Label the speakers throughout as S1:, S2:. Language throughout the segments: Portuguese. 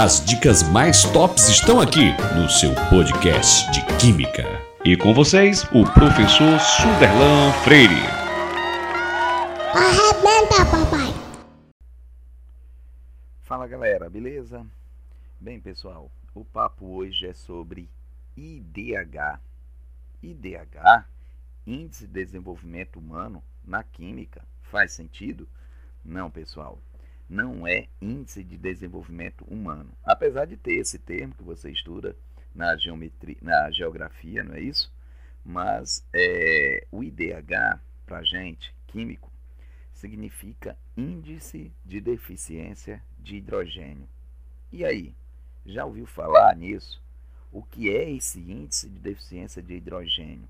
S1: As dicas mais tops estão aqui no seu podcast de Química. E com vocês, o professor Suderlan Freire.
S2: Arrebenta, papai!
S3: Fala galera, beleza? Bem pessoal, o papo hoje é sobre IDH. IDH, Índice de Desenvolvimento Humano na Química. Faz sentido? Não, pessoal não é índice de desenvolvimento humano. Apesar de ter esse termo que você estuda na geometria, na geografia, não é isso? Mas é, o IDH para gente químico significa índice de deficiência de hidrogênio. E aí, já ouviu falar nisso? O que é esse índice de deficiência de hidrogênio?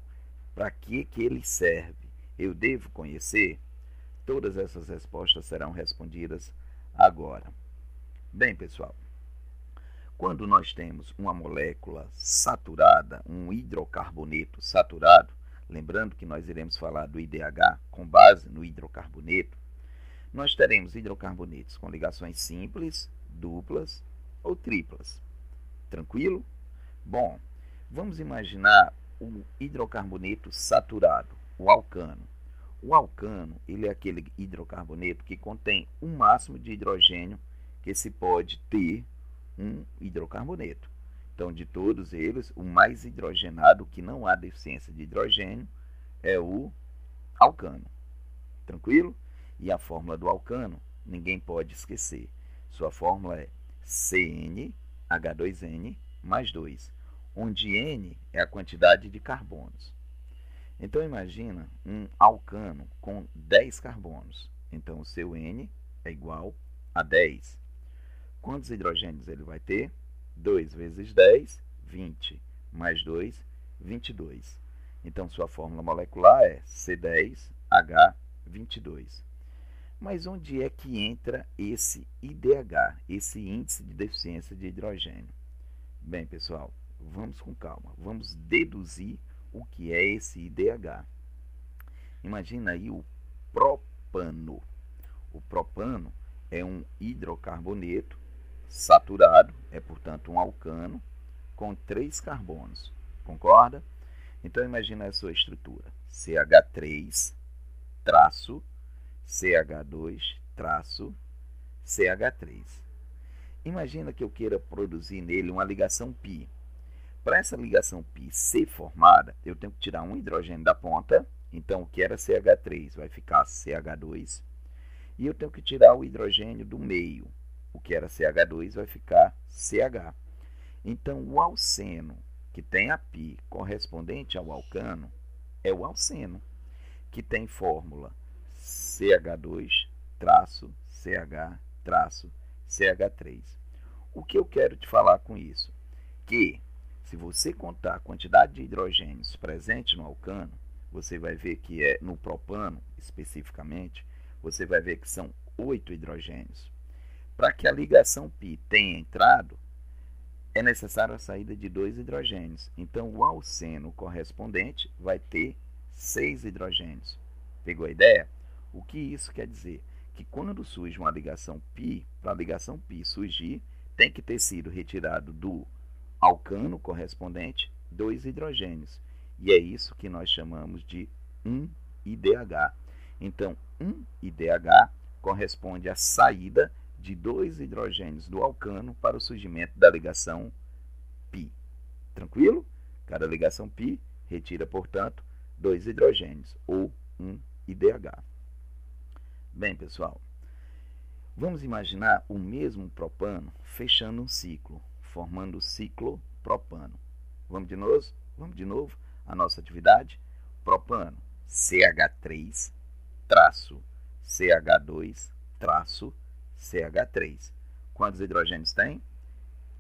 S3: Para que que ele serve? Eu devo conhecer? Todas essas respostas serão respondidas agora. Bem, pessoal, quando nós temos uma molécula saturada, um hidrocarboneto saturado, lembrando que nós iremos falar do IDH com base no hidrocarboneto, nós teremos hidrocarbonetos com ligações simples, duplas ou triplas. Tranquilo? Bom, vamos imaginar o hidrocarboneto saturado, o alcano. O alcano ele é aquele hidrocarboneto que contém o máximo de hidrogênio que se pode ter um hidrocarboneto. Então, de todos eles, o mais hidrogenado, que não há deficiência de hidrogênio, é o alcano. Tranquilo? E a fórmula do alcano, ninguém pode esquecer. Sua fórmula é CnH2n mais 2, onde N é a quantidade de carbonos. Então imagina um alcano com 10 carbonos. Então o seu N é igual a 10. Quantos hidrogênios ele vai ter? 2 vezes 10, 20. Mais 2, 22. Então sua fórmula molecular é C10H22. Mas onde é que entra esse IDH, esse índice de deficiência de hidrogênio? Bem, pessoal, vamos com calma. Vamos deduzir o que é esse IDH. Imagina aí o propano. O propano é um hidrocarboneto saturado, é portanto um alcano com três carbonos. Concorda? Então imagina a sua estrutura: CH3 traço CH2 traço CH3. Imagina que eu queira produzir nele uma ligação π. Para essa ligação π ser formada, eu tenho que tirar um hidrogênio da ponta, então o que era CH3 vai ficar CH2, e eu tenho que tirar o hidrogênio do meio, o que era CH2 vai ficar CH. Então o alceno, que tem a π correspondente ao alcano, é o alceno, que tem fórmula CH2 traço CH traço CH3. O que eu quero te falar com isso? Que se você contar a quantidade de hidrogênios presente no alcano, você vai ver que é no propano especificamente, você vai ver que são oito hidrogênios. Para que a ligação pi tenha entrado, é necessária a saída de dois hidrogênios. Então, o alceno correspondente vai ter seis hidrogênios. Pegou a ideia? O que isso quer dizer? Que quando surge uma ligação pi, para a ligação pi surgir, tem que ter sido retirado do alcano correspondente, dois hidrogênios. E é isso que nós chamamos de 1-IDH. Então, 1-IDH corresponde à saída de dois hidrogênios do alcano para o surgimento da ligação π. Tranquilo? Cada ligação π retira, portanto, dois hidrogênios, ou 1-IDH. Bem, pessoal, vamos imaginar o mesmo propano fechando um ciclo formando o ciclo propano. Vamos de novo? Vamos de novo a nossa atividade? Propano, CH3 traço CH2 traço CH3. Quantos hidrogênios tem?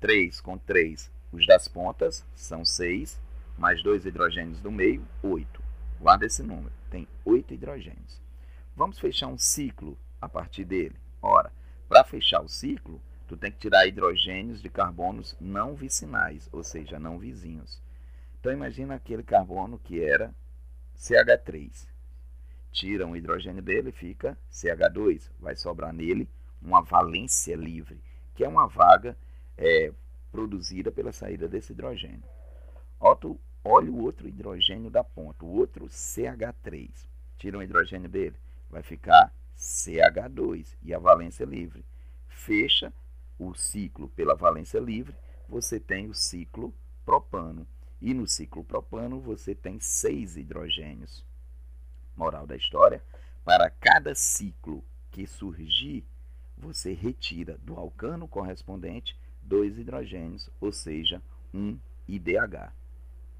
S3: 3 com 3, os das pontas são 6, mais dois hidrogênios do meio, 8. Guarda esse número, tem 8 hidrogênios. Vamos fechar um ciclo a partir dele. Ora, para fechar o ciclo, tu tem que tirar hidrogênios de carbonos não vicinais, ou seja, não vizinhos. Então imagina aquele carbono que era CH3. Tira um hidrogênio dele, fica CH2. Vai sobrar nele uma valência livre, que é uma vaga é, produzida pela saída desse hidrogênio. Olha o outro hidrogênio da ponta, o outro CH3. Tira o hidrogênio dele, vai ficar CH2 e a valência livre. Fecha o ciclo pela valência livre, você tem o ciclo propano. E no ciclo propano você tem seis hidrogênios. Moral da história: para cada ciclo que surgir, você retira do alcano correspondente dois hidrogênios, ou seja, um IDH.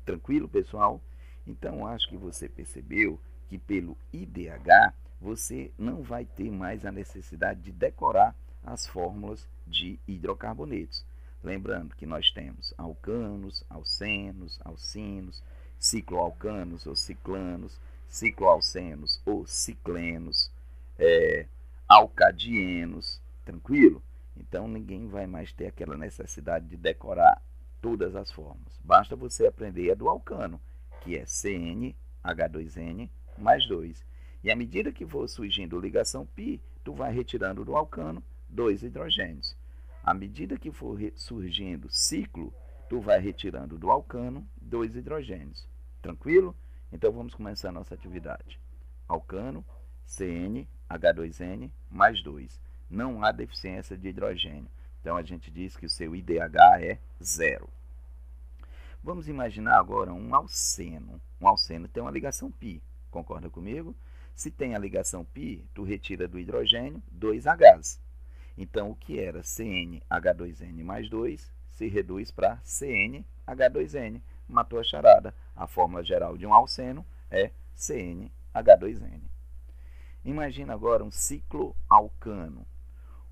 S3: Tranquilo, pessoal? Então, acho que você percebeu que pelo IDH você não vai ter mais a necessidade de decorar as fórmulas de hidrocarbonetos. Lembrando que nós temos alcanos, alcenos, alcinos, cicloalcanos ou ciclanos, cicloalcenos ou ciclenos, é, alcadienos, tranquilo? Então ninguém vai mais ter aquela necessidade de decorar todas as formas. Basta você aprender a do alcano, que é CnH2n mais 2. E à medida que for surgindo ligação pi, tu vai retirando do alcano dois hidrogênios. À medida que for surgindo ciclo, tu vai retirando do alcano dois hidrogênios. Tranquilo? Então vamos começar a nossa atividade. Alcano, CnH2n mais 2 não há deficiência de hidrogênio. Então a gente diz que o seu IDH é zero. Vamos imaginar agora um alceno. Um alceno tem uma ligação π. Concorda comigo? Se tem a ligação π, tu retira do hidrogênio dois Hs. Então o que era CnH2n mais 2 se reduz para CnH2n. Matou a charada. A fórmula geral de um alceno é CnH2n. Imagina agora um ciclo alcano.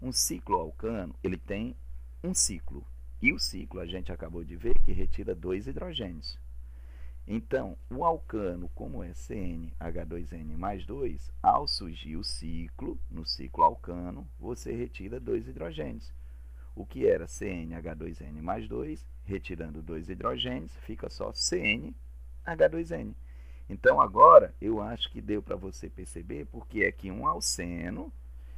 S3: Um ciclo alcano, ele tem um ciclo. E o ciclo, a gente acabou de ver, que retira dois hidrogênios. Então, o alcano, como é CnH2n mais 2, ao surgir o ciclo, no ciclo alcano, você retira dois hidrogênios. O que era CnH2n mais 2, retirando dois hidrogênios, fica só CnH2n. Então, agora, eu acho que deu para você perceber porque é que um alceno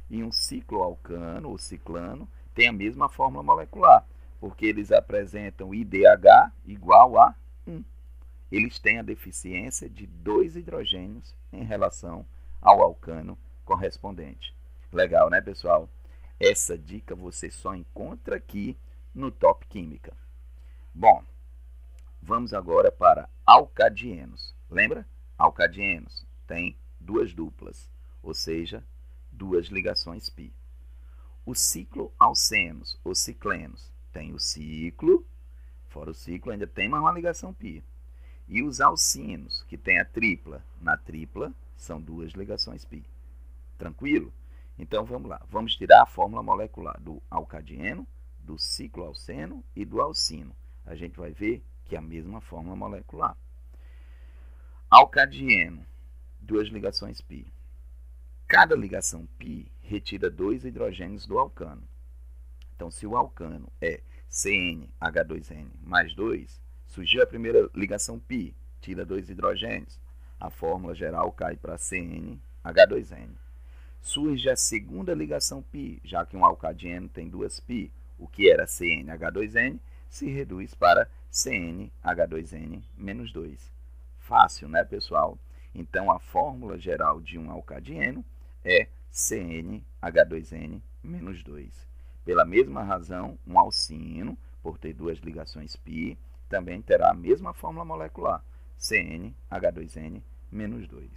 S3: e um cicloalcano ou ciclano tem a mesma fórmula molecular, porque eles apresentam IDH igual a 1. Eles têm a deficiência de dois hidrogênios em relação ao alcano correspondente. Legal, né, pessoal? Essa dica você só encontra aqui no Top Química. Bom, vamos agora para alcadienos. Lembra? Alcadienos tem duas duplas, ou seja, duas ligações π. O ciclo alcenos ou ciclenos tem o ciclo, fora o ciclo ainda tem mais uma ligação π E os alcinos, que tem a tripla, na tripla são duas ligações π. Tranquilo? Então vamos lá, vamos tirar a fórmula molecular do alcadieno, do ciclo alceno e do alcino. A gente vai ver que é a mesma fórmula molecular. Alcadieno, duas ligações π. Cada ligação π retira dois hidrogênios do alcano. Então, se o alcano é CnH2n mais 2, Surgiu a primeira ligação π, tira dois hidrogênios. A fórmula geral cai para CnH2n. Surge a segunda ligação π, já que um alcadieno tem duas π, o que era CnH2n se reduz para CnH2n menos 2. Fácil, né, pessoal? Então, a fórmula geral de um alcadieno é CnH2n menos 2. Pela mesma razão, um alcino, por ter duas ligações π, também terá a mesma fórmula molecular, CnH2n menos 2.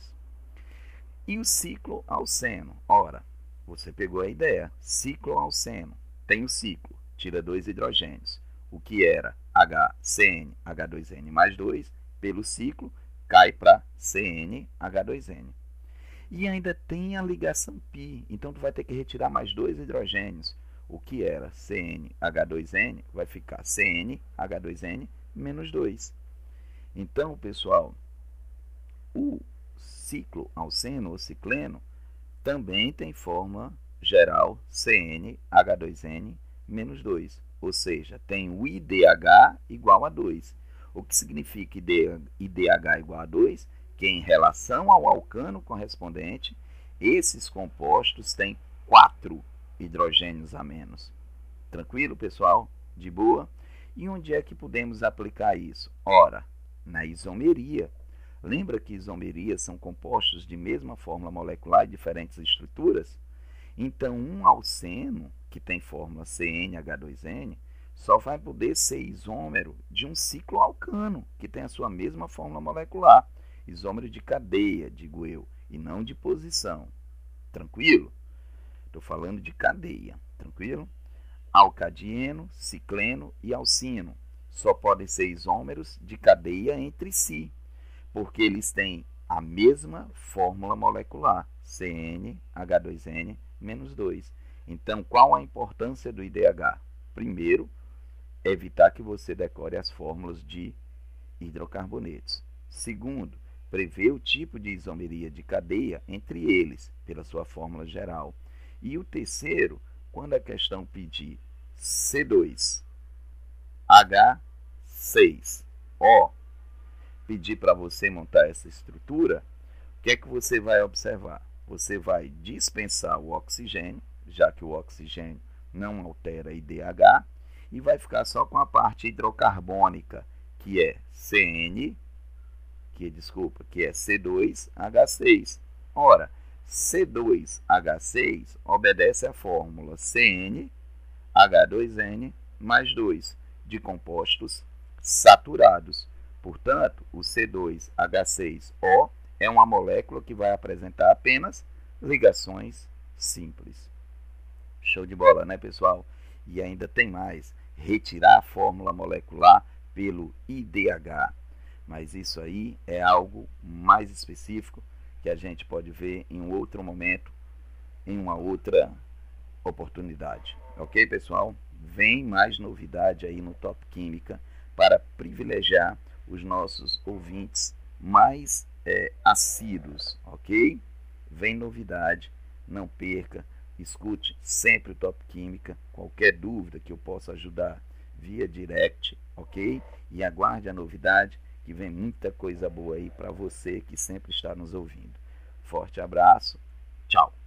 S3: E o ciclo alceno? Ora, você pegou a ideia, ciclo alceno, tem o ciclo, tira dois hidrogênios, o que era HCnH2n mais 2, pelo ciclo, cai para CnH2n. E ainda tem a ligação π, então tu vai ter que retirar mais dois hidrogênios. O que era CnH2n vai ficar CnH2n menos 2. Então, pessoal, o ciclo alceno ou cicleno também tem forma geral CnH2n menos 2, ou seja, tem o IDH igual a 2. O que significa IDH igual a 2? que em relação ao alcano correspondente, esses compostos têm quatro hidrogênios a menos. Tranquilo, pessoal? De boa? E onde é que podemos aplicar isso? Ora, na isomeria. Lembra que isomerias são compostos de mesma fórmula molecular e diferentes estruturas? Então, um alceno, que tem fórmula CnH2n, só vai poder ser isômero de um ciclo alcano, que tem a sua mesma fórmula molecular. Isômero de cadeia, digo eu, e não de posição. Tranquilo? Estou falando de cadeia. Tranquilo? Alcadieno, cicleno e alcino só podem ser isômeros de cadeia entre si, porque eles têm a mesma fórmula molecular, CnH2n menos 2. Então, qual a importância do IDH? Primeiro, evitar que você decore as fórmulas de hidrocarbonetos. Segundo, prever o tipo de isomeria de cadeia entre eles, pela sua fórmula geral. E o terceiro, quando a questão pedir C2, H6O, pedir para você montar essa estrutura, o que é que você vai observar? Você vai dispensar o oxigênio, já que o oxigênio não altera IDH, e vai ficar só com a parte hidrocarbônica, que é CN, que desculpa, que é C2H6. Ora, C2H6 obedece à fórmula CnH2n mais 2 de compostos saturados. Portanto, o C2H6O é uma molécula que vai apresentar apenas ligações simples. Show de bola, né, pessoal? E ainda tem mais retirar a fórmula molecular pelo IDH. Mas isso aí é algo mais específico que a gente pode ver em um outro momento, em uma outra oportunidade. Ok, pessoal? Vem mais novidade aí no Top Química para privilegiar os nossos ouvintes mais é, assíduos, ok? Vem novidade, não perca. Escute sempre o Top Química. Qualquer dúvida que eu possa ajudar via direct, ok? E aguarde a novidade que vem muita coisa boa aí para você que sempre está nos ouvindo. Forte abraço, tchau!